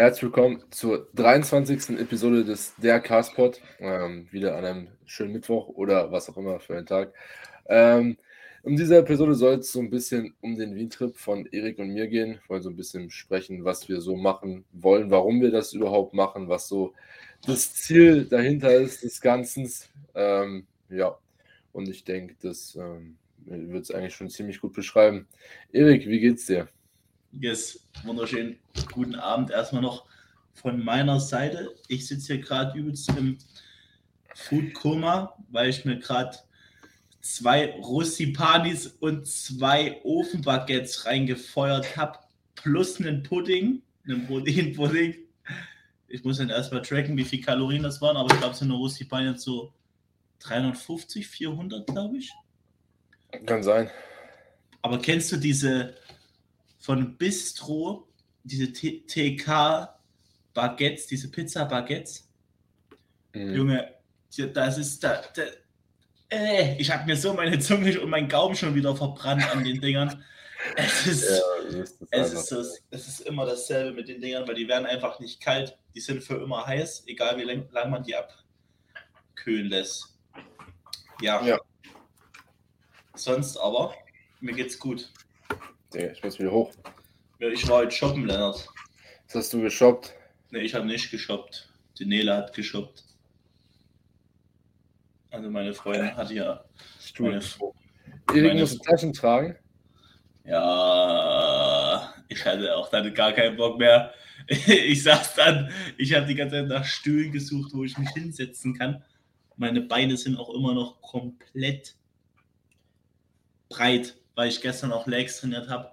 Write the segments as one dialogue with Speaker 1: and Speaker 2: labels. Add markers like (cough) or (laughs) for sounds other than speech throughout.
Speaker 1: Herzlich willkommen zur 23. Episode des Der Carspot. Ähm, wieder an einem schönen Mittwoch oder was auch immer für einen Tag. Ähm, in dieser Episode soll es so ein bisschen um den Wien-Trip von Erik und mir gehen. Wir wollen so ein bisschen sprechen, was wir so machen wollen, warum wir das überhaupt machen, was so das Ziel dahinter ist des Ganzen. Ähm, ja, und ich denke, das ähm, wird es eigentlich schon ziemlich gut beschreiben. Erik, wie geht's dir?
Speaker 2: Yes, wunderschön. Guten Abend erstmal noch von meiner Seite. Ich sitze hier gerade übelst im Food Koma, weil ich mir gerade zwei Russipanis und zwei Ofenbaguettes reingefeuert habe, plus einen Pudding, einen Proteinpudding. Ich muss dann erstmal tracken, wie viel Kalorien das waren, aber ich glaube, so eine Russipani so 350, 400, glaube ich.
Speaker 1: Kann sein.
Speaker 2: Aber kennst du diese von Bistro, diese TK Baguettes, diese Pizza Baguettes. Mhm. Junge, das ist da, da äh, ich habe mir so meine Zunge und mein Gaumen schon wieder verbrannt an den Dingern. Es ist, (laughs) ja, ist es, ist so, es ist immer dasselbe mit den Dingern, weil die werden einfach nicht kalt. Die sind für immer heiß, egal wie lang, lang man die abkühlen lässt. Ja. ja. Sonst aber, mir geht's gut.
Speaker 1: Ja, ich muss wieder hoch.
Speaker 2: Ja, ich war heute shoppen, Lennart.
Speaker 1: Was hast du geshoppt?
Speaker 2: Ne, ich habe nicht geshoppt. Die Nele hat geshoppt. Also meine Freundin hat ja.
Speaker 1: Meine, Erik muss Taschen tragen.
Speaker 2: Ja, ich hatte auch dann gar keinen Bock mehr. (laughs) Ich saß dann, ich habe die ganze Zeit nach Stühlen gesucht, wo ich mich hinsetzen kann. Meine Beine sind auch immer noch komplett breit weil ich gestern auch Legs trainiert habe.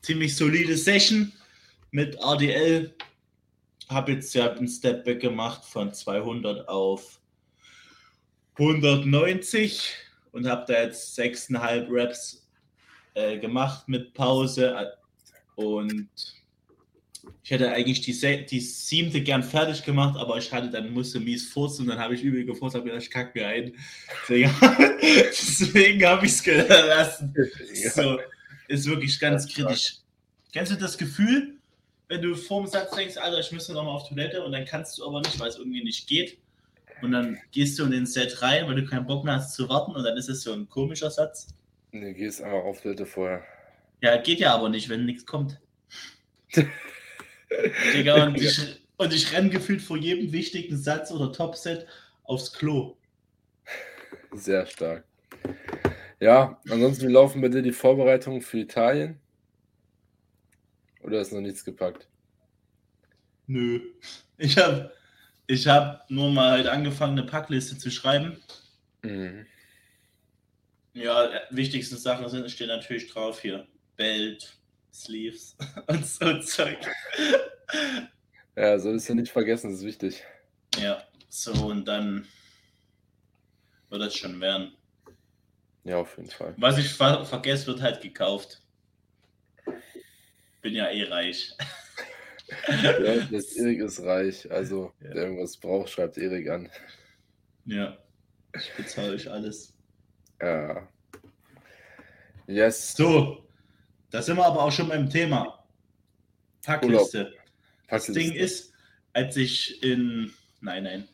Speaker 2: Ziemlich solide Session mit RDL. Habe jetzt ja einen Stepback gemacht von 200 auf 190 und habe da jetzt 6,5 Reps äh, gemacht mit Pause. Und ich hätte eigentlich die, die siebte gern fertig gemacht, aber ich hatte dann musste mies furzen und dann habe ich übel gefurzt, habe gedacht, ich kacke mir ein. Deswegen habe ich es gelassen. So, ist wirklich ganz kritisch. Kennst du das Gefühl, wenn du vorm Satz denkst, Alter, ich müsste nochmal auf Toilette und dann kannst du aber nicht, weil es irgendwie nicht geht. Und dann gehst du in den Set rein, weil du keinen Bock mehr hast zu warten und dann ist es so ein komischer Satz.
Speaker 1: Du gehst einfach auf Toilette vorher.
Speaker 2: Ja, geht ja aber nicht, wenn nichts kommt. (laughs) Digga, und ich, und ich renne gefühlt vor jedem wichtigen Satz oder Topset aufs Klo.
Speaker 1: Sehr stark. Ja, ansonsten, wie laufen bei dir die Vorbereitungen für Italien? Oder ist noch nichts gepackt?
Speaker 2: Nö. Ich habe ich hab nur mal halt angefangen, eine Packliste zu schreiben. Mhm. Ja, wichtigste Sachen sind, stehen natürlich drauf hier. Belt, Sleeves (laughs) und so Zeug.
Speaker 1: Ja, solltest du nicht vergessen, das ist wichtig.
Speaker 2: Ja, so und dann wird das schon werden.
Speaker 1: Ja, auf jeden Fall.
Speaker 2: Was ich ver vergesse, wird halt gekauft. Bin ja eh reich. (laughs)
Speaker 1: ja, (laughs) das Erik ist reich. Also, ja. der irgendwas braucht, schreibt Erik an.
Speaker 2: Ja, ich bezahle euch alles.
Speaker 1: Ja. Yes.
Speaker 2: So, da sind wir aber auch schon beim Thema. Packliste. Das Ding ist, als ich in, nein, nein,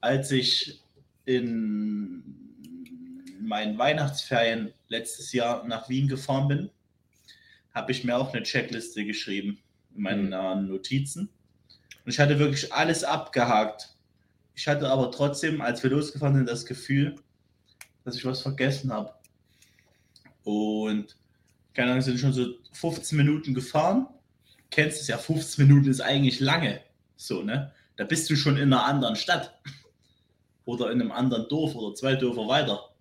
Speaker 2: als ich in meinen Weihnachtsferien letztes Jahr nach Wien gefahren bin, habe ich mir auch eine Checkliste geschrieben in meinen mhm. Notizen. Und ich hatte wirklich alles abgehakt. Ich hatte aber trotzdem, als wir losgefahren sind, das Gefühl, dass ich was vergessen habe. Und keine Ahnung, sind schon so 15 Minuten gefahren. Kennst es ja, 15 Minuten ist eigentlich lange. So, ne? Da bist du schon in einer anderen Stadt. (laughs) Oder in einem anderen Dorf oder zwei Dörfer weiter.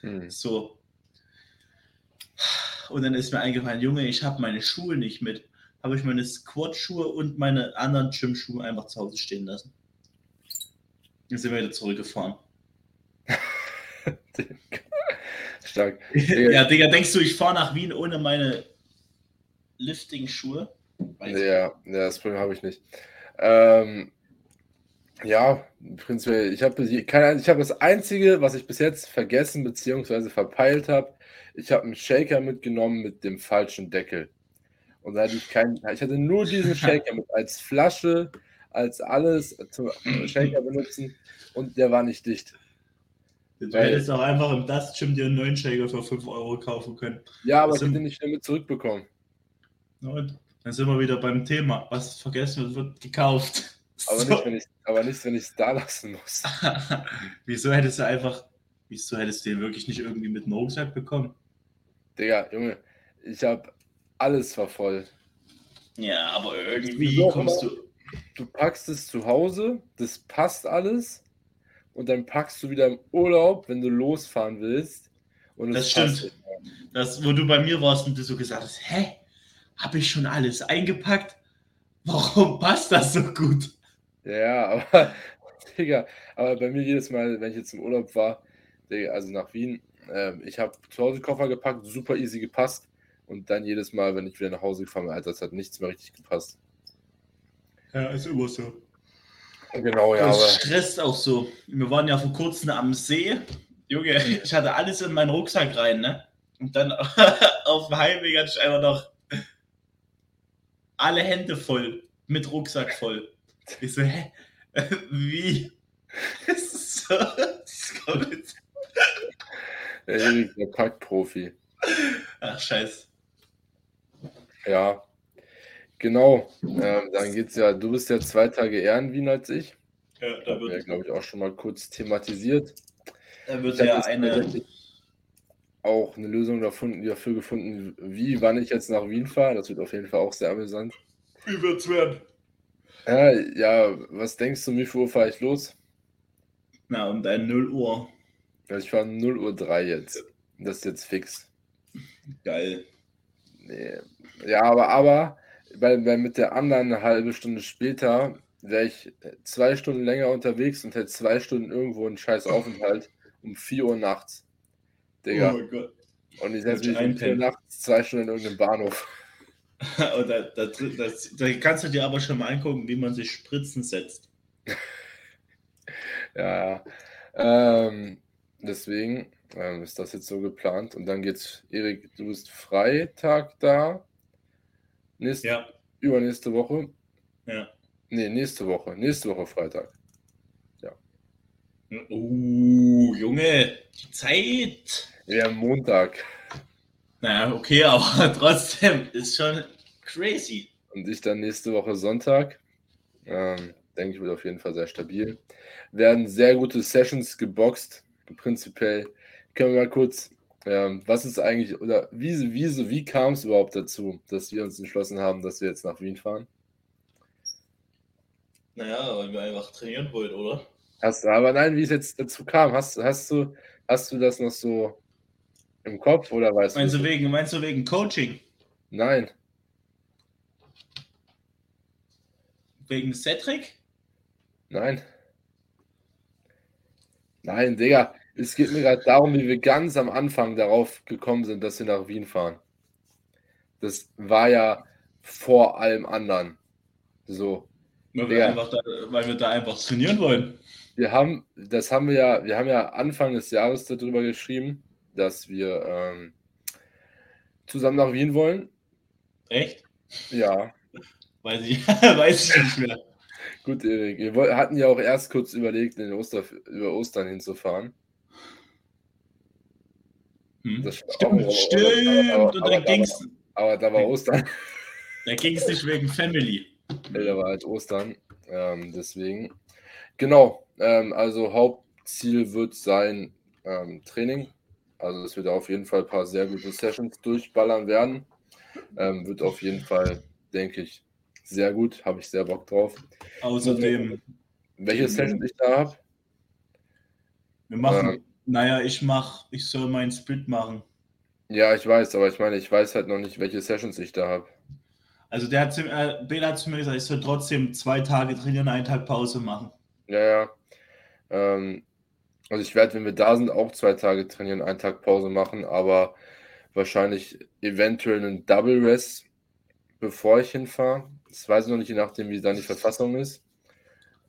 Speaker 2: Hm. So. Und dann ist mir eingefallen, Junge, ich habe meine Schuhe nicht mit. Habe ich meine Squat-Schuhe und meine anderen Gym-Schuhe einfach zu Hause stehen lassen. Dann sind wir wieder zurückgefahren. (laughs) Stark. (laughs) ja, Digga, denkst du, ich fahre nach Wien ohne meine Lifting-Schuhe?
Speaker 1: Ja, ja, das Problem habe ich nicht. Ähm, ja, prinzipiell, ich habe habe das Einzige, was ich bis jetzt vergessen bzw. verpeilt habe, ich habe einen Shaker mitgenommen mit dem falschen Deckel. Und da hatte ich keinen, ich hatte nur diesen (laughs) Shaker mit als Flasche, als alles zum Shaker benutzen und der war nicht dicht.
Speaker 2: Du Weil, hättest auch einfach im Dust Gym dir einen neuen Shaker für 5 Euro kaufen können.
Speaker 1: Ja, aber ich hätte nicht damit zurückbekommen.
Speaker 2: Und dann sind wir wieder beim Thema. Was vergessen wird, wird gekauft. (laughs)
Speaker 1: Aber, so. nicht, wenn ich, aber nicht, wenn ich es da lassen muss. (laughs)
Speaker 2: wieso hättest du einfach, wieso hättest du den wirklich nicht irgendwie mit einem Rucksack bekommen?
Speaker 1: Digga, Junge, ich habe alles war voll.
Speaker 2: Ja, aber irgendwie so, kommst du.
Speaker 1: Du packst es zu Hause, das passt alles. Und dann packst du wieder im Urlaub, wenn du losfahren willst. Und
Speaker 2: das stimmt. Das, wo du bei mir warst und du so gesagt hast, hä? Habe ich schon alles eingepackt? Warum passt das so gut?
Speaker 1: Ja, (laughs) aber, Digga, aber bei mir jedes Mal, wenn ich jetzt im Urlaub war, Digga, also nach Wien, äh, ich habe zu Hause Koffer gepackt, super easy gepasst. Und dann jedes Mal, wenn ich wieder nach Hause gefahren bin, Alter, das hat nichts mehr richtig gepasst.
Speaker 2: Ja, ist immer so.
Speaker 1: Genau, ja.
Speaker 2: Das stresst auch so. Wir waren ja vor kurzem am See. Junge, (laughs) ich hatte alles in meinen Rucksack rein, ne? Und dann (laughs) auf dem Heimweg hatte ich einfach noch alle Hände voll, mit Rucksack voll. Ich so, hä? (laughs) Wie? Das ist so. Das ist.
Speaker 1: Der Packprofi.
Speaker 2: Ach, scheiße.
Speaker 1: Ja, genau. Ähm, dann geht's ja, du bist ja zwei Tage eher in Wien als ich.
Speaker 2: Ja, da wird.
Speaker 1: Ja, glaube ich, auch schon mal kurz thematisiert.
Speaker 2: Da wird ja eine.
Speaker 1: Auch eine Lösung dafür gefunden, wie, wann ich jetzt nach Wien fahre. Das wird auf jeden Fall auch sehr amüsant.
Speaker 2: Wie wird's werden?
Speaker 1: Ja, ja, was denkst du, wie viel Uhr fahre ich los?
Speaker 2: Na, um dein 0 Uhr.
Speaker 1: Ich fahre 0 Uhr 3 jetzt. Das ist jetzt fix.
Speaker 2: Geil.
Speaker 1: Nee. Ja, aber, aber weil, weil mit der anderen eine halbe Stunde später wäre ich zwei Stunden länger unterwegs und hätte zwei Stunden irgendwo einen scheiß Aufenthalt um 4 Uhr nachts. Digga. Oh mein Gott. Und ich setze mich um 4 Uhr nachts zwei Stunden in irgendeinem Bahnhof. (laughs)
Speaker 2: und da, da, da, da, kannst du dir aber schon mal angucken, wie man sich Spritzen setzt. (laughs)
Speaker 1: ja, ähm, deswegen, ähm, ist das jetzt so geplant. Und dann geht's, Erik, du bist Freitag da. Nächste, ja. Übernächste Woche.
Speaker 2: Ja.
Speaker 1: Nee, nächste Woche. Nächste Woche Freitag. Ja.
Speaker 2: Uh, Junge, die Zeit.
Speaker 1: Ja, Montag.
Speaker 2: Naja, okay, (laughs) aber trotzdem ist schon crazy.
Speaker 1: Und ich dann nächste Woche Sonntag. Ähm, denke ich, wird auf jeden Fall sehr stabil. Werden sehr gute Sessions geboxt. Prinzipiell können wir mal kurz, ähm, was ist eigentlich, oder wie, wie, wie kam es überhaupt dazu, dass wir uns entschlossen haben, dass wir jetzt nach Wien fahren?
Speaker 2: Naja, weil wir einfach trainieren wollten, oder?
Speaker 1: Hast du, aber nein, wie es jetzt dazu kam, hast, hast, du, hast du das noch so im Kopf oder weißt
Speaker 2: meinst
Speaker 1: du?
Speaker 2: Wegen, meinst du wegen Coaching?
Speaker 1: Nein.
Speaker 2: Wegen Cedric?
Speaker 1: Nein. Nein, Digga. Es geht mir gerade darum, wie wir ganz am Anfang darauf gekommen sind, dass wir nach Wien fahren. Das war ja vor allem anderen. So.
Speaker 2: Weil wir, da, weil wir da einfach trainieren wollen.
Speaker 1: Wir haben, das haben wir ja, wir haben ja Anfang des Jahres darüber geschrieben, dass wir ähm, zusammen nach Wien wollen.
Speaker 2: Echt?
Speaker 1: Ja.
Speaker 2: Weiß ich, (laughs) weiß ich nicht mehr.
Speaker 1: Gut, Erik, wir hatten ja auch erst kurz überlegt, in Oster, über Ostern hinzufahren.
Speaker 2: Hm. Stimmt, auch, stimmt. Aber, aber, und dann ging's.
Speaker 1: Aber da war Ostern.
Speaker 2: Da ging es nicht wegen Family.
Speaker 1: Ja, da war halt Ostern. Ähm, deswegen. Genau. Ähm, also Hauptziel wird sein ähm, Training. Also dass wir da auf jeden Fall ein paar sehr gute Sessions durchballern werden. Ähm, wird auf jeden Fall, denke ich, sehr gut. Habe ich sehr Bock drauf.
Speaker 2: Außerdem.
Speaker 1: Welche Session ich da habe?
Speaker 2: Wir machen ähm, naja, ich mach, ich soll meinen Split machen.
Speaker 1: Ja, ich weiß, aber ich meine, ich weiß halt noch nicht, welche Sessions ich da habe.
Speaker 2: Also der hat zu, äh, Bela hat zu mir gesagt, ich soll trotzdem zwei Tage trainieren, einen Tag Pause machen.
Speaker 1: Ja, ja. Ähm, also ich werde, wenn wir da sind, auch zwei Tage trainieren, einen Tag Pause machen, aber wahrscheinlich eventuell einen Double Rest, bevor ich hinfahre. Das weiß ich noch nicht, je nachdem, wie dann die Verfassung ist.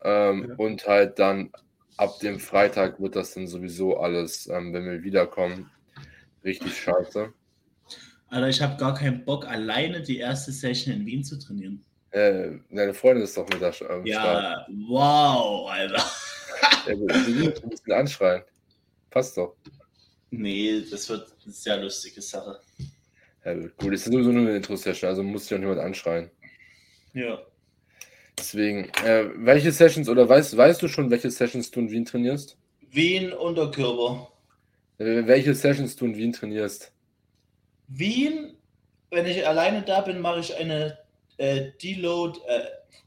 Speaker 1: Ähm, ja. Und halt dann ab dem Freitag wird das dann sowieso alles, ähm, wenn wir wiederkommen, richtig scheiße.
Speaker 2: Alter, ich habe gar keinen Bock, alleine die erste Session in Wien zu trainieren.
Speaker 1: Äh, deine Freundin ist doch mit da
Speaker 2: am Ja, Start. wow, Alter.
Speaker 1: ja, wir ein bisschen anschreien. Passt doch.
Speaker 2: Nee, das wird eine sehr lustige Sache.
Speaker 1: Ja, gut, ist sowieso nur eine Intro-Session, also muss sich auch niemand anschreien.
Speaker 2: Ja.
Speaker 1: Deswegen, äh, welche Sessions oder weißt, weißt du schon, welche Sessions du in Wien trainierst?
Speaker 2: Wien Unterkörper.
Speaker 1: Äh, welche Sessions du in Wien trainierst?
Speaker 2: Wien, wenn ich alleine da bin, mache ich eine äh, Deload, äh,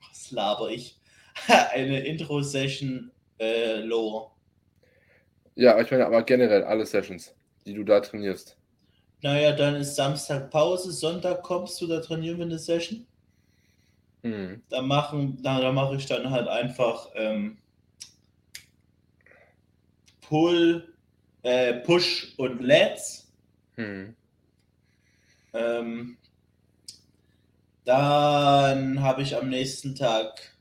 Speaker 2: was laber ich? (laughs) eine Intro-Session äh, Lower.
Speaker 1: Ja, ich meine aber generell alle Sessions, die du da trainierst.
Speaker 2: Naja, dann ist Samstag Pause, Sonntag kommst du, da trainieren wir eine Session. Mhm. Da, machen, da, da mache ich dann halt einfach ähm, Pull, äh, Push und Lets. Mhm. Ähm, dann habe ich am nächsten Tag.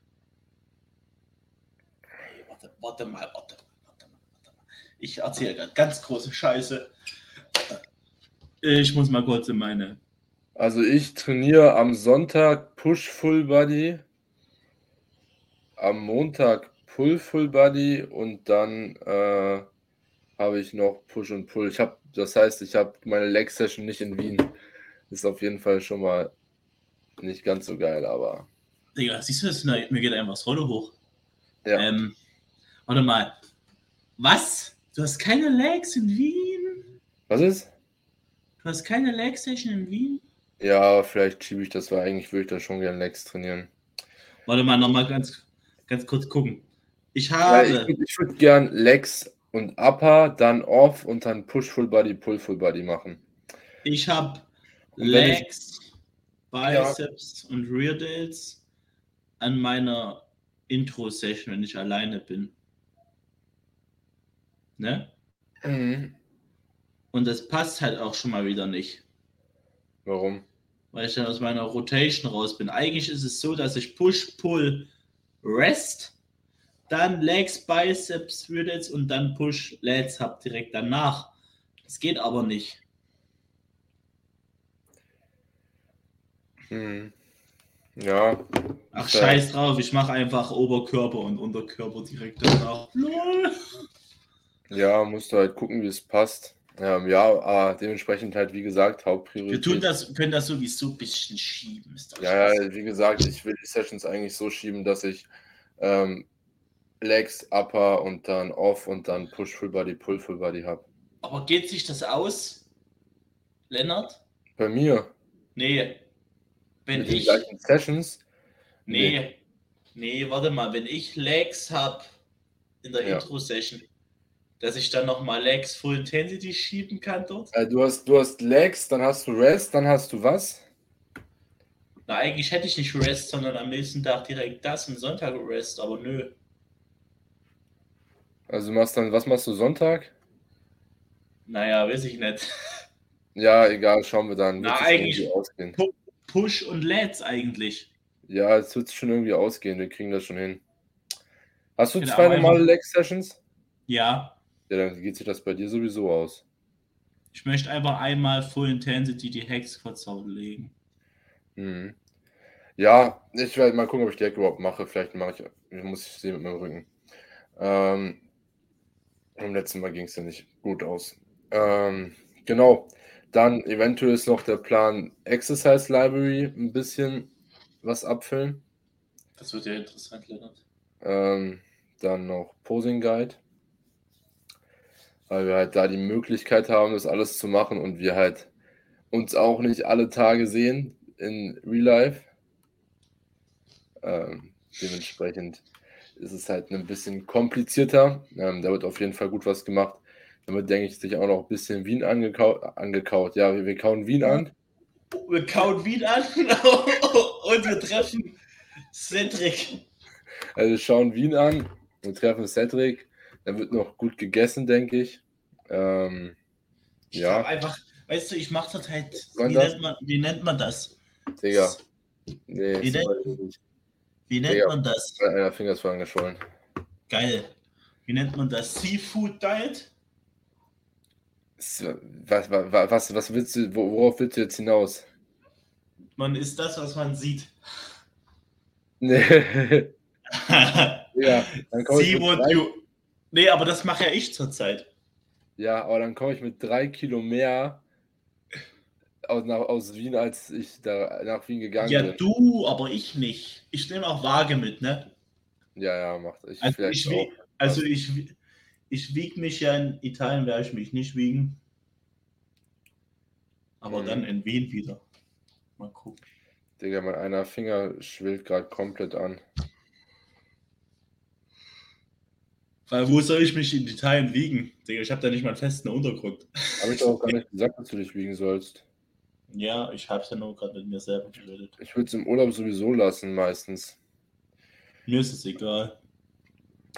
Speaker 2: Warte, warte mal, warte, warte, warte mal. Ich erzähle ganz große Scheiße. Ich muss mal kurz in meine.
Speaker 1: Also ich trainiere am Sonntag Push Full Body, am Montag Pull Full Body und dann äh, habe ich noch Push und Pull. Ich habe, das heißt, ich habe meine Leg Session nicht in Wien. Ist auf jeden Fall schon mal nicht ganz so geil, aber.
Speaker 2: Digga, siehst du das? Mir geht einfach das Rolle hoch. Ja. Ähm, warte mal. Was? Du hast keine Legs in Wien?
Speaker 1: Was ist?
Speaker 2: Du hast keine Leg Session in Wien?
Speaker 1: Ja, vielleicht schiebe ich das, weil eigentlich würde ich da schon gerne Legs trainieren.
Speaker 2: Warte mal, nochmal ganz, ganz kurz gucken. Ich habe.
Speaker 1: Ja, ich, ich würde gern Legs und Upper, dann Off und dann Push Full Body, Pull Full Body machen.
Speaker 2: Ich habe Legs, ich, Biceps ja. und Rear Delts an meiner Intro-Session, wenn ich alleine bin. Ne? Mhm. Und das passt halt auch schon mal wieder nicht.
Speaker 1: Warum?
Speaker 2: Weil ich dann aus meiner Rotation raus bin. Eigentlich ist es so, dass ich Push, Pull, Rest, dann Legs, Biceps, Rear und dann Push, Lats habe direkt danach. Das geht aber nicht.
Speaker 1: Hm. Ja.
Speaker 2: Ach, scheiß drauf, ich mache einfach Oberkörper und Unterkörper direkt danach.
Speaker 1: Ja, musst du halt gucken, wie es passt. Ähm, ja, aber dementsprechend halt, wie gesagt, Hauptpriorität.
Speaker 2: Wir tun das, können das sowieso ein bisschen schieben.
Speaker 1: ja, ja, wie gesagt, ich will die Sessions eigentlich so schieben, dass ich ähm, Legs, Upper und dann Off und dann Push Full Body, Pull Full Body habe.
Speaker 2: Aber geht sich das aus, Lennart?
Speaker 1: Bei mir?
Speaker 2: Nee. Wenn
Speaker 1: Mit ich. Den Sessions?
Speaker 2: Nee. nee. Nee, warte mal, wenn ich Legs habe in der ja. Intro-Session, dass ich dann nochmal Legs Full Intensity schieben kann dort?
Speaker 1: Äh, du, hast, du hast Legs, dann hast du Rest, dann hast du was?
Speaker 2: Na, eigentlich hätte ich nicht Rest, sondern am nächsten Tag direkt das und Sonntag Rest, aber nö.
Speaker 1: Also machst dann, was machst du Sonntag?
Speaker 2: Naja, weiß ich nicht. (laughs)
Speaker 1: Ja, egal, schauen wir dann.
Speaker 2: Na, eigentlich ausgehen. Push und Let's eigentlich.
Speaker 1: Ja, es wird schon irgendwie ausgehen, wir kriegen das schon hin. Hast du genau, zwei normale Leg Sessions?
Speaker 2: Ja.
Speaker 1: Ja, dann geht sich das bei dir sowieso aus.
Speaker 2: Ich möchte einfach einmal Full Intensity die Hex Squats legen.
Speaker 1: Mhm. Ja, ich werde mal gucken, ob ich die Hack überhaupt mache. Vielleicht mache ich, muss ich sehen mit meinem Rücken. Ähm, beim letzten Mal ging es ja nicht gut aus. Ähm, genau. Dann eventuell ist noch der Plan Exercise Library ein bisschen was abfüllen.
Speaker 2: Das wird ja interessant, Leonard.
Speaker 1: Ähm, dann noch Posing Guide weil wir halt da die Möglichkeit haben, das alles zu machen und wir halt uns auch nicht alle Tage sehen in Real Life. Ähm, dementsprechend ist es halt ein bisschen komplizierter. Ähm, da wird auf jeden Fall gut was gemacht. Damit denke ich sich auch noch ein bisschen Wien angekau angekaut. Ja, wir, wir kauen Wien an.
Speaker 2: Wir kauen Wien an (laughs) und wir treffen Cedric.
Speaker 1: Also wir schauen Wien an und treffen Cedric. Da wird noch gut gegessen, denke ich. Ähm,
Speaker 2: ich ja. einfach, weißt du, ich mache das halt. Wie nennt, man, wie nennt man das?
Speaker 1: Digga. Nee,
Speaker 2: wie, nennt, wie nennt Digga, man das?
Speaker 1: Einer Finger ist vorangeschwollen.
Speaker 2: Geil. Wie nennt man das? Seafood Diet?
Speaker 1: Was, was, was willst du, worauf willst du jetzt hinaus?
Speaker 2: Man ist das, was man sieht.
Speaker 1: Nee. (laughs)
Speaker 2: ja, dann komme ich mit you. Nee, aber das mache ja ich zurzeit.
Speaker 1: Ja, aber dann komme ich mit drei Kilo mehr aus, nach, aus Wien, als ich da nach Wien gegangen
Speaker 2: ja,
Speaker 1: bin.
Speaker 2: Ja, du, aber ich nicht. Ich nehme auch Waage mit, ne?
Speaker 1: Ja, ja, macht
Speaker 2: ich also ich, auch. Also ich, ich wiege mich ja in Italien, werde ich mich nicht wiegen. Aber mhm. dann in Wien wieder. Mal gucken.
Speaker 1: Digga, mein einer Finger schwillt gerade komplett an.
Speaker 2: Weil wo soll ich mich in Italien wiegen? Digga, ich habe da nicht mal einen festen Untergrund.
Speaker 1: Habe ich doch auch gar nicht gesagt, dass du dich wiegen sollst.
Speaker 2: Ja, ich habe es ja nur gerade mit mir selber geredet.
Speaker 1: Ich würde es im Urlaub sowieso lassen, meistens.
Speaker 2: Mir ist es egal.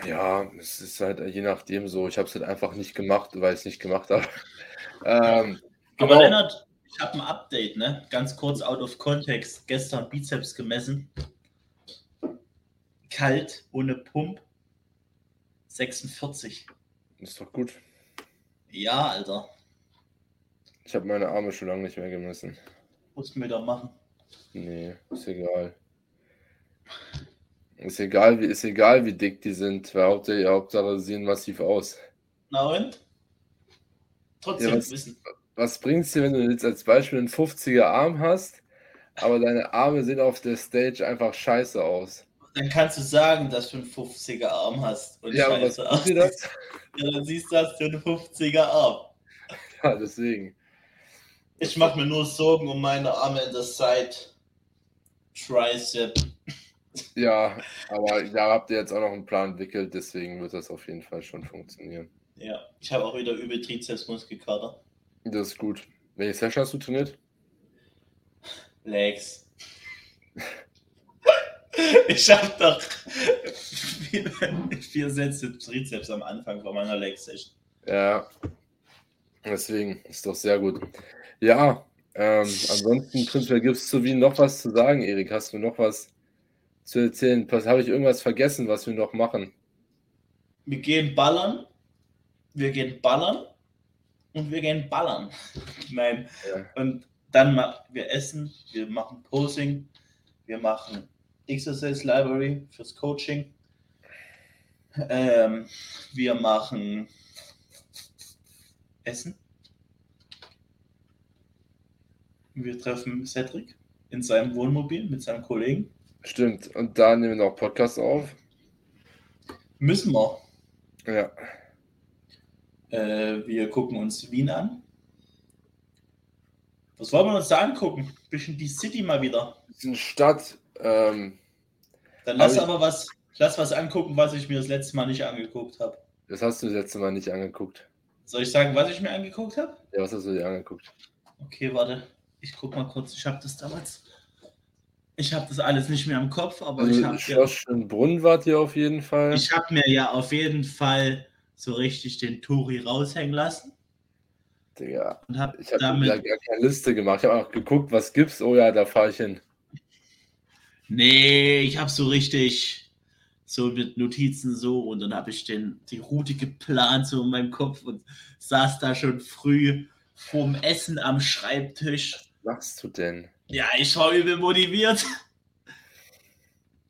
Speaker 1: Ja, es ist halt je nachdem so. Ich habe es halt einfach nicht gemacht, weil ich es nicht gemacht habe. (laughs) ähm,
Speaker 2: Aber genau. Lennart, ich habe ein Update, ne? Ganz kurz out of context. Gestern Bizeps gemessen. Kalt, ohne Pump. 46.
Speaker 1: Ist doch gut.
Speaker 2: Ja, Alter.
Speaker 1: Ich habe meine Arme schon lange nicht mehr gemessen.
Speaker 2: Musst du mir da machen.
Speaker 1: Nee, ist egal. Ist egal, wie, ist egal, wie dick die sind, weil Hauptsache, Hauptsache sie sehen massiv aus.
Speaker 2: Na und? Trotzdem
Speaker 1: ja, was, wissen. Was bringt es dir, wenn du jetzt als Beispiel einen 50er Arm hast, aber deine Arme sehen auf der Stage einfach scheiße aus?
Speaker 2: Dann kannst du sagen, dass du einen 50er Arm hast
Speaker 1: und ja, scheiße was aus. Das? (laughs)
Speaker 2: Ja, dann siehst du, dass du einen 50er Arm.
Speaker 1: Ja, deswegen.
Speaker 2: Ich mache mir nur Sorgen um meine Arme in der Side. Tricep.
Speaker 1: Ja, aber da habt ihr jetzt auch noch einen Plan entwickelt, deswegen wird das auf jeden Fall schon funktionieren.
Speaker 2: Ja, ich habe auch wieder übel Trizepsmuskelkater.
Speaker 1: Das ist gut. Welche Session hast du trainiert?
Speaker 2: Legs. (laughs) ich habe doch vier, vier Sätze Trizeps am Anfang von meiner Leg-Session.
Speaker 1: Ja, deswegen ist doch sehr gut. Ja, ähm, ansonsten prinzipiell gibt es zu Wien noch was zu sagen, Erik. Hast du noch was zu erzählen? Habe ich irgendwas vergessen, was wir noch machen?
Speaker 2: Wir gehen ballern. Wir gehen ballern. Und wir gehen ballern. Nein. Ja. Und dann machen wir essen, wir machen Posing, wir machen Exercise Library fürs Coaching. Ähm, wir machen Essen. Wir treffen Cedric in seinem Wohnmobil mit seinem Kollegen.
Speaker 1: Stimmt. Und da nehmen wir noch Podcasts auf.
Speaker 2: Müssen wir.
Speaker 1: Ja.
Speaker 2: Äh, wir gucken uns Wien an. Was wollen wir uns da angucken? Bisschen die City mal wieder.
Speaker 1: Bisschen Stadt. Ähm,
Speaker 2: Dann lass aber was, lass was angucken, was ich mir das letzte Mal nicht angeguckt habe.
Speaker 1: Das hast du das letzte Mal nicht angeguckt.
Speaker 2: Soll ich sagen, was ich mir angeguckt habe?
Speaker 1: Ja, was hast du dir angeguckt?
Speaker 2: Okay, warte. Ich guck mal kurz. Ich habe das damals ich habe das alles nicht mehr im Kopf, aber also ich habe.
Speaker 1: Schloss ja, Brunn wart ihr auf jeden Fall.
Speaker 2: Ich habe mir ja auf jeden Fall so richtig den Tori raushängen lassen.
Speaker 1: Digga. Und hab ich habe damit ja gar keine Liste gemacht. Ich habe auch geguckt, was gibt's. Oh ja, da fahre ich hin.
Speaker 2: Nee, ich habe so richtig so mit Notizen so und dann habe ich den, die Route geplant so in meinem Kopf und saß da schon früh vorm Essen am Schreibtisch.
Speaker 1: Was machst du denn?
Speaker 2: Ja, ich war übel motiviert.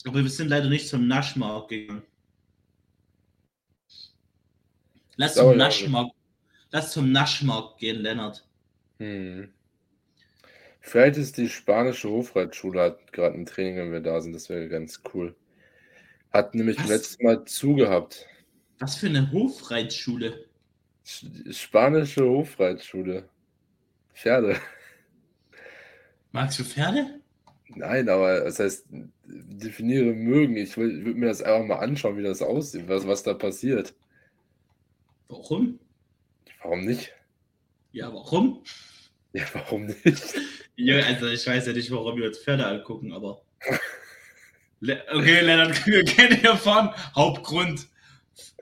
Speaker 2: Aber wir sind leider nicht zum Naschmarkt gegangen. Lass zum, Naschmarkt, lass zum Naschmarkt gehen, Lennart.
Speaker 1: Hm. Vielleicht ist die spanische Hofreitschule hat gerade ein Training, wenn wir da sind. Das wäre ganz cool. Hat nämlich Was? letztes Mal zugehabt.
Speaker 2: Was für eine Hofreitschule?
Speaker 1: Spanische Hofreitschule. Pferde.
Speaker 2: Magst du Pferde?
Speaker 1: Nein, aber das heißt, definiere mögen. Ich würde mir das einfach mal anschauen, wie das aussieht, was, was da passiert.
Speaker 2: Warum?
Speaker 1: Warum nicht?
Speaker 2: Ja, warum? (laughs)
Speaker 1: Ja, warum nicht?
Speaker 2: Ja, also ich weiß ja nicht, warum wir uns Pferde angucken, aber. okay, Lennart, (laughs) wir kennen hier von Hauptgrund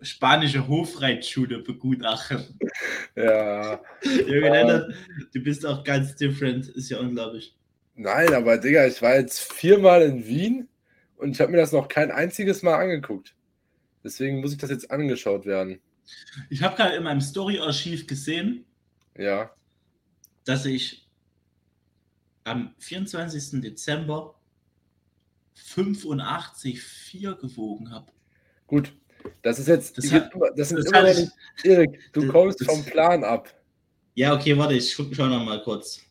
Speaker 2: spanische Hofreitschule begutachten.
Speaker 1: Ja. (laughs)
Speaker 2: Junge, Lennart, du bist auch ganz different, ist ja unglaublich.
Speaker 1: Nein, aber Digga, ich war jetzt viermal in Wien und ich habe mir das noch kein einziges Mal angeguckt. Deswegen muss ich das jetzt angeschaut werden.
Speaker 2: Ich habe gerade in meinem Story-Archiv gesehen,
Speaker 1: Ja.
Speaker 2: Dass ich am 24. Dezember 85,4 gewogen habe.
Speaker 1: Gut, das ist jetzt,
Speaker 2: das, hat,
Speaker 1: das sind das immer nicht, Erik, du das, kommst vom Plan ab.
Speaker 2: Ja, okay, warte, ich schau noch mal kurz.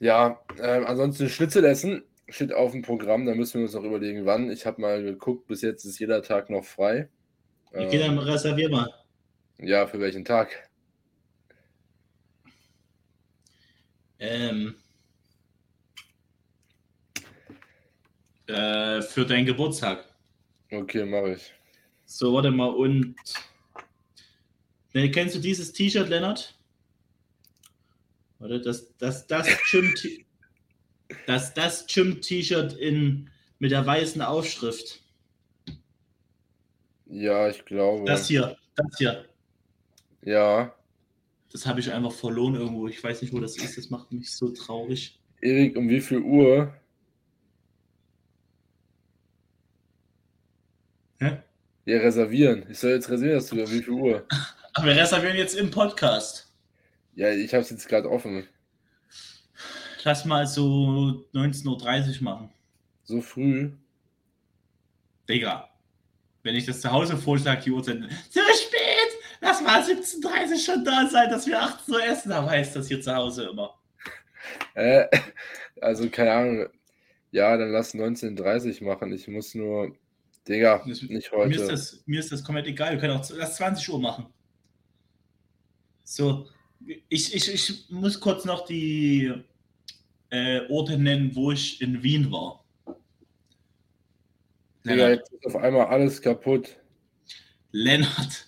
Speaker 1: Ja, äh, ansonsten Schnitzel essen steht auf dem Programm, da müssen wir uns noch überlegen, wann. Ich habe mal geguckt, bis jetzt ist jeder Tag noch frei.
Speaker 2: Okay, ähm, dann reservier mal.
Speaker 1: Ja, für welchen Tag?
Speaker 2: Ähm, äh, für deinen Geburtstag.
Speaker 1: Okay, mache ich.
Speaker 2: So, warte mal. Und kennst du dieses T-Shirt, Lennart? Warte, das, das, das Gym das, das Gym-T-Shirt in mit der weißen Aufschrift.
Speaker 1: Ja, ich glaube.
Speaker 2: Das hier, das hier.
Speaker 1: Ja.
Speaker 2: Das habe ich einfach verloren irgendwo. Ich weiß nicht, wo das ist. Das macht mich so traurig.
Speaker 1: Erik, um wie viel Uhr?
Speaker 2: Hä?
Speaker 1: Ja, reservieren. Ich soll jetzt reservieren, dass du wie viel Uhr? (laughs)
Speaker 2: Aber wir reservieren jetzt im Podcast.
Speaker 1: Ja, ich habe es jetzt gerade offen.
Speaker 2: Lass mal so 19.30 Uhr machen.
Speaker 1: So früh?
Speaker 2: Digga, wenn ich das zu Hause vorschlage, die Uhrzeit, zu spät! Lass mal 17.30 Uhr schon da sein, dass wir 18 Uhr essen, aber heißt das hier zu Hause immer.
Speaker 1: Äh, also keine Ahnung. Ja, dann lass 19.30 Uhr machen. Ich muss nur, Digga, nicht heute.
Speaker 2: Mir ist, das, mir ist das komplett egal. Wir können auch lass 20 Uhr machen. So, ich, ich, ich muss kurz noch die äh, Orte nennen, wo ich in Wien war.
Speaker 1: Ja, jetzt ist auf einmal alles kaputt.
Speaker 2: Lennart,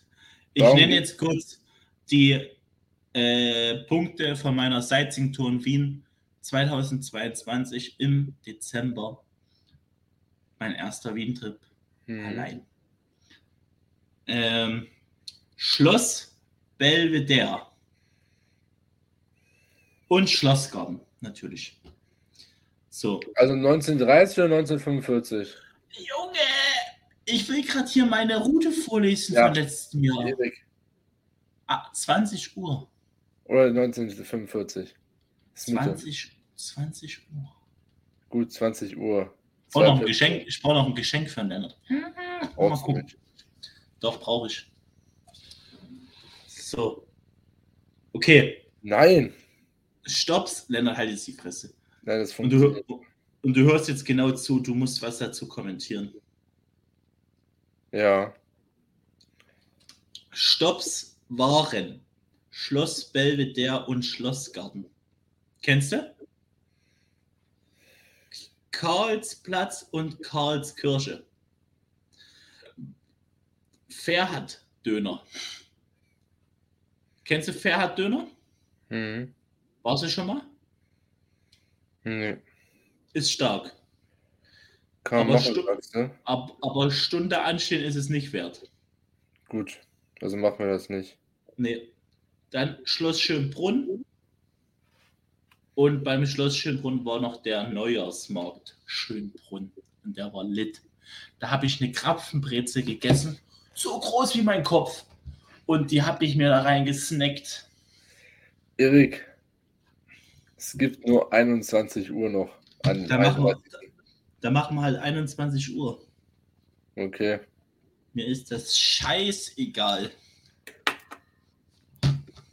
Speaker 2: ich Warum? nenne jetzt kurz die äh, Punkte von meiner Sightseeing-Tour in Wien 2022 im Dezember. Mein erster Wien-Trip hm. allein. Ähm, Schloss Belvedere und Schlossgarten natürlich. So.
Speaker 1: Also 1930 oder 1945?
Speaker 2: Junge, ich will gerade hier meine Route vorlesen ja. von letztem Jahr. Ah, 20 Uhr.
Speaker 1: Oder 1945.
Speaker 2: 20, 20 Uhr.
Speaker 1: Gut, 20 Uhr.
Speaker 2: Ich brauche noch ein Geschenk, ich brauche noch ein Geschenk für den Lennart. Mal gucken. Doch, brauche ich. So. Okay.
Speaker 1: Nein.
Speaker 2: Stopp's, Lennart, halt jetzt die Fresse.
Speaker 1: Nein, das
Speaker 2: und, du, und du hörst jetzt genau zu, du musst was dazu kommentieren.
Speaker 1: Ja.
Speaker 2: Stops waren Schloss Belvedere und Schlossgarten. Kennst du? Karlsplatz und Karlskirche. Ferhat Döner. Kennst du Ferhat Döner?
Speaker 1: Mhm.
Speaker 2: Warst du schon mal?
Speaker 1: Nee.
Speaker 2: Ist stark.
Speaker 1: Kann
Speaker 2: aber,
Speaker 1: machen,
Speaker 2: Stu ne? ab, aber Stunde anstehen ist es nicht wert.
Speaker 1: Gut, also machen wir das nicht.
Speaker 2: Nee. Dann Schloss Schönbrunn. Und beim Schloss Schönbrunn war noch der Neujahrsmarkt Schönbrunn. Und der war lit. Da habe ich eine Krapfenbreze gegessen. So groß wie mein Kopf. Und die habe ich mir da reingesnackt.
Speaker 1: Erik, es gibt nur 21 Uhr noch.
Speaker 2: An da, machen wir, da machen wir halt 21 Uhr.
Speaker 1: Okay.
Speaker 2: Mir ist das scheißegal.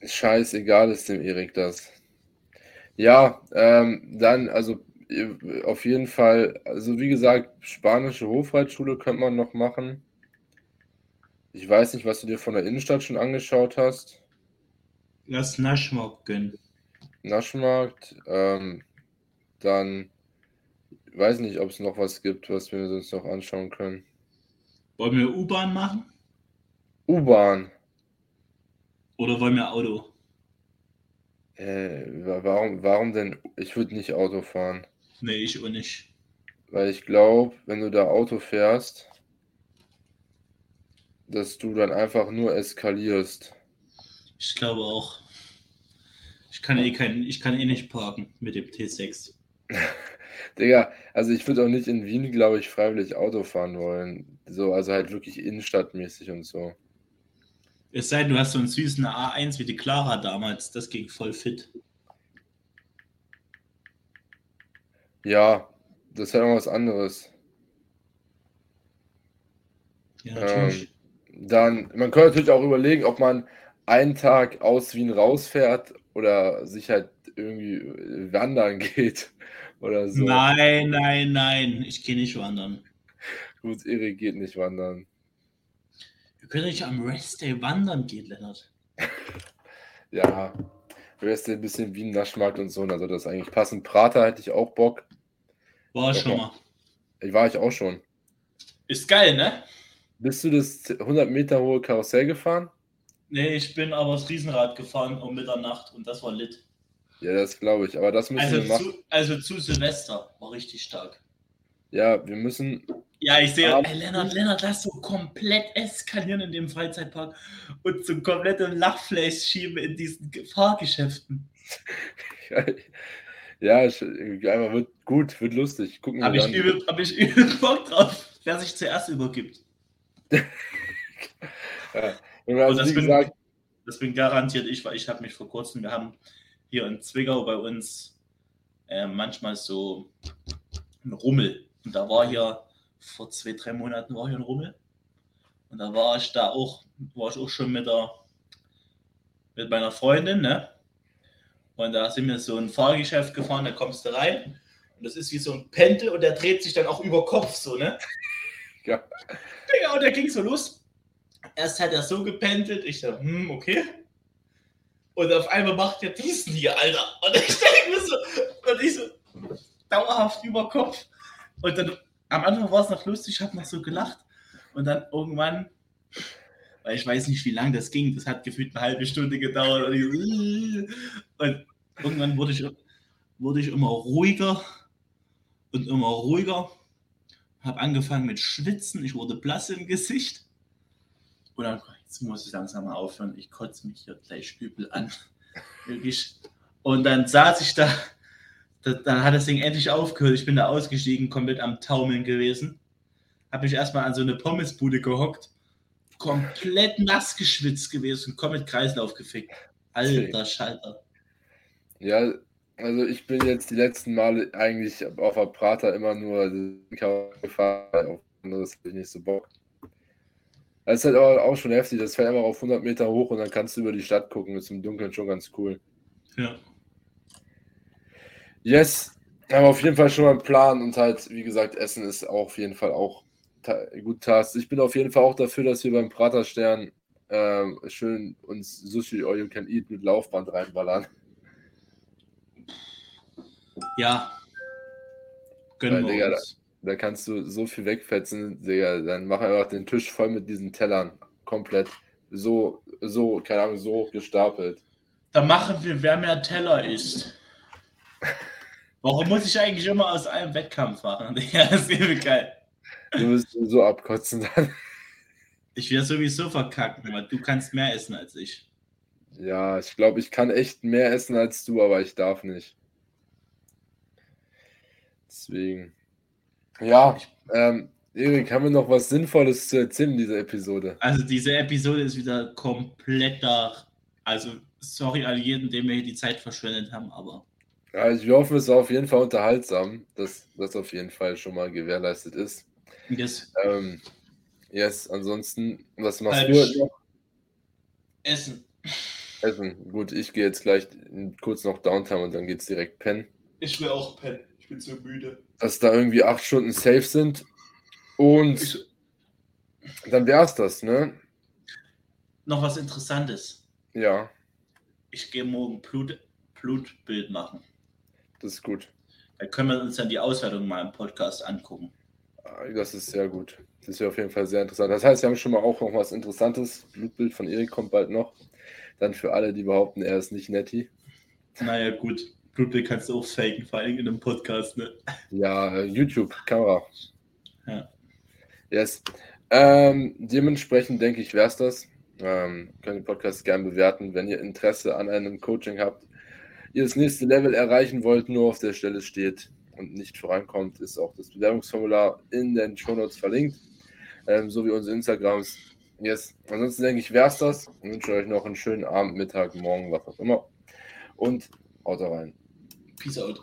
Speaker 1: Scheißegal ist dem Erik das. Ja, ähm, dann, also auf jeden Fall, also wie gesagt, spanische Hofreitschule könnte man noch machen. Ich weiß nicht, was du dir von der Innenstadt schon angeschaut hast.
Speaker 2: Lass Naschmarkt gönnen.
Speaker 1: Naschmarkt. Ähm, dann weiß nicht, ob es noch was gibt, was wir uns noch anschauen können.
Speaker 2: Wollen wir U-Bahn machen?
Speaker 1: U-Bahn.
Speaker 2: Oder wollen wir Auto?
Speaker 1: Äh, warum, warum denn? Ich würde nicht Auto fahren.
Speaker 2: Nee, ich auch nicht.
Speaker 1: Weil ich glaube, wenn du da Auto fährst, dass du dann einfach nur eskalierst.
Speaker 2: Ich glaube auch. Ich kann eh kein, ich kann eh nicht parken mit dem T6. (laughs)
Speaker 1: Digga, also ich würde auch nicht in Wien, glaube ich, freiwillig Auto fahren wollen. So, also halt wirklich innenstadtmäßig und so.
Speaker 2: Es sei denn, du hast so einen süßen A1 wie die Clara damals. Das ging voll fit.
Speaker 1: Ja, das ist ja noch was anderes. Ja, ähm, dann, man könnte natürlich auch überlegen, ob man einen Tag aus Wien rausfährt oder sich halt irgendwie wandern (laughs) geht oder so.
Speaker 2: Nein, nein, nein, ich gehe nicht wandern.
Speaker 1: Gut, Erik geht nicht wandern.
Speaker 2: Wir können nicht am Restday wandern gehen, Lennart. (laughs)
Speaker 1: ja, Restday ein bisschen Wien Naschmarkt und so, also das eigentlich passen. Prater hätte ich auch Bock.
Speaker 2: War ich schon mal.
Speaker 1: Ich war ich auch schon.
Speaker 2: Ist geil, ne?
Speaker 1: Bist du das 100 Meter hohe Karussell gefahren?
Speaker 2: Nee, ich bin aber das Riesenrad gefahren um Mitternacht und das war lit.
Speaker 1: Ja, das glaube ich, aber das müssen
Speaker 2: also
Speaker 1: wir machen.
Speaker 2: Zu, also zu Silvester war richtig stark.
Speaker 1: Ja, wir müssen.
Speaker 2: Ja, ich sehe, ey, Lennart, Lennart, lass so komplett eskalieren in dem Freizeitpark und zum kompletten Lachfleisch schieben in diesen Fahrgeschäften. (laughs)
Speaker 1: ja, einfach wird gut, wird lustig. Gucken
Speaker 2: Habe ich, übel, hab ich übel (laughs) Bock drauf, wer sich zuerst übergibt. (laughs)
Speaker 1: ja. Also,
Speaker 2: das, bin, gesagt, das bin garantiert ich, weil ich habe mich vor kurzem, wir haben hier in Zwickau bei uns äh, manchmal so ein Rummel. Und da war hier vor zwei, drei Monaten war hier ein Rummel. Und da war ich da auch, war ich auch schon mit der mit meiner Freundin, ne? Und da sind wir so ein Fahrgeschäft gefahren, da kommst du rein und das ist wie so ein Pendel und der dreht sich dann auch über Kopf, so, ne? (laughs)
Speaker 1: Ja.
Speaker 2: Ja, und der ging so los. Erst hat er so gependelt, ich dachte, hm, okay. Und auf einmal macht er diesen hier, Alter. Und ich denke mir so, und ich so, dauerhaft über Kopf. Und dann, am Anfang war es noch lustig, ich habe noch so gelacht. Und dann irgendwann, weil ich weiß nicht, wie lange das ging, das hat gefühlt eine halbe Stunde gedauert. Und, ich, und irgendwann wurde ich, wurde ich immer ruhiger und immer ruhiger. Habe angefangen mit Schwitzen, ich wurde blass im Gesicht. Und dann jetzt muss ich langsam mal aufhören, ich kotze mich hier gleich übel an. Wirklich. Und dann saß ich da, da, dann hat das Ding endlich aufgehört. Ich bin da ausgestiegen, komplett am Taumeln gewesen. Habe mich erstmal an so eine Pommesbude gehockt, komplett nass geschwitzt gewesen und komplett Kreislauf gefickt. Alter Schalter.
Speaker 1: Ja, also ich bin jetzt die letzten Male eigentlich auf der Prater immer nur gefahren, auf anderes habe ich nicht so Bock. Das ist halt aber auch schon heftig. Das fällt einfach auf 100 Meter hoch und dann kannst du über die Stadt gucken. Das ist im Dunkeln schon ganz cool.
Speaker 2: Ja.
Speaker 1: Yes, haben wir auf jeden Fall schon mal einen Plan und halt, wie gesagt, Essen ist auch auf jeden Fall auch gut Task. Ich bin auf jeden Fall auch dafür, dass wir beim Praterstern äh, schön uns Sushi All You Can Eat mit Laufband reinballern.
Speaker 2: Ja. Gönnen Weil, wir
Speaker 1: Digga, uns. Da kannst du so viel wegfetzen, Digga. Dann mach einfach den Tisch voll mit diesen Tellern. Komplett. So, so, keine Ahnung, so gestapelt.
Speaker 2: Da machen wir, wer mehr Teller isst. (laughs) Warum muss ich eigentlich immer aus einem Wettkampf machen? (laughs) Ja, das ist geil.
Speaker 1: Du wirst so abkotzen dann. (laughs)
Speaker 2: Ich werde sowieso verkacken, weil du kannst mehr essen als ich.
Speaker 1: Ja, ich glaube, ich kann echt mehr essen als du, aber ich darf nicht. Deswegen. Ja, ähm, Erik, haben wir noch was Sinnvolles zu erzählen in dieser Episode?
Speaker 2: Also diese Episode ist wieder komplett da. Also sorry an jeden, dem wir hier die Zeit verschwendet haben, aber.
Speaker 1: Ja, also wir hoffen, es war auf jeden Fall unterhaltsam, dass das auf jeden Fall schon mal gewährleistet ist.
Speaker 2: Yes.
Speaker 1: Ähm, yes, ansonsten, was machst du heute noch?
Speaker 2: Essen.
Speaker 1: Essen. Gut, ich gehe jetzt gleich kurz noch Downtown und dann geht's direkt pennen.
Speaker 2: Ich will auch pennen. Ich bin so müde.
Speaker 1: Dass da irgendwie acht Stunden safe sind. Und ich, dann wär's das, ne?
Speaker 2: Noch was Interessantes.
Speaker 1: Ja.
Speaker 2: Ich gehe morgen Blut, Blutbild machen.
Speaker 1: Das ist gut.
Speaker 2: Da können wir uns dann die Auswertung mal im Podcast angucken.
Speaker 1: Ah, das ist sehr gut. Das ist ja auf jeden Fall sehr interessant. Das heißt, wir haben schon mal auch noch was Interessantes. Blutbild von Erik kommt bald noch. Dann für alle, die behaupten, er ist nicht netti.
Speaker 2: Naja, gut. Blutbild kannst du auch faken, vor allem in einem Podcast, ne?
Speaker 1: Ja, YouTube, Kamera.
Speaker 2: Ja.
Speaker 1: Yes. Ähm, dementsprechend denke ich, wäre es das. Ähm, könnt den Podcast gerne bewerten, wenn ihr Interesse an einem Coaching habt, ihr das nächste Level erreichen wollt, nur auf der Stelle steht und nicht vorankommt, ist auch das Bewerbungsformular in den Show Notes verlinkt, ähm, sowie unsere Instagrams. Yes. Ansonsten denke ich, wäre es das. Ich wünsche euch noch einen schönen Abend, Mittag, Morgen, was auch immer. Und haut rein.
Speaker 2: Peace out.